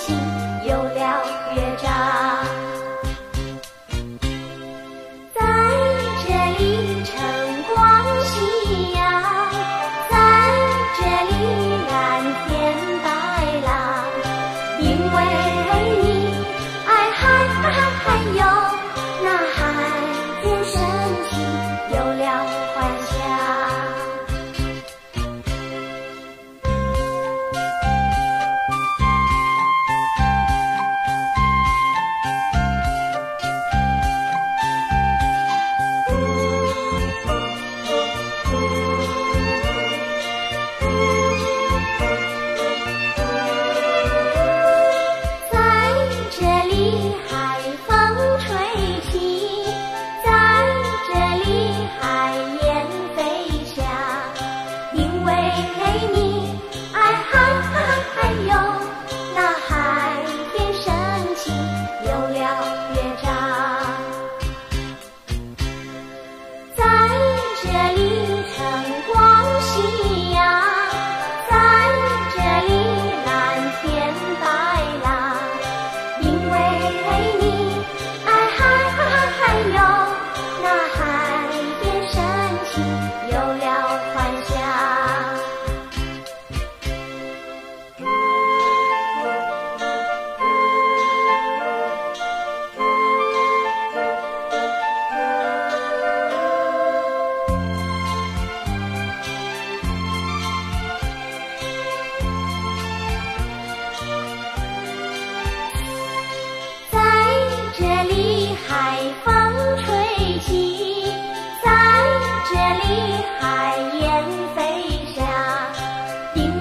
心有了乐章。在这里唱欢笑。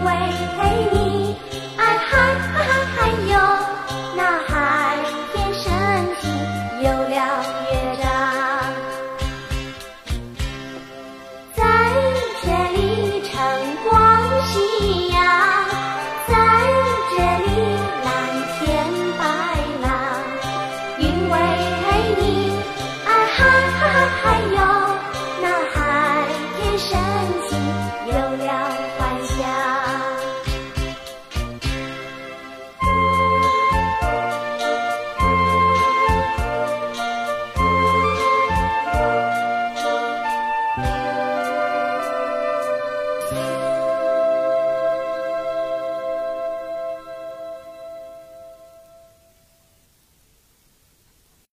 为你，哎哈哈哈，还有那海天神奇，有了乐章。在这里，晨光夕阳，在这里，蓝天白浪。因为你，哎哈哈哈，还有那海天神奇。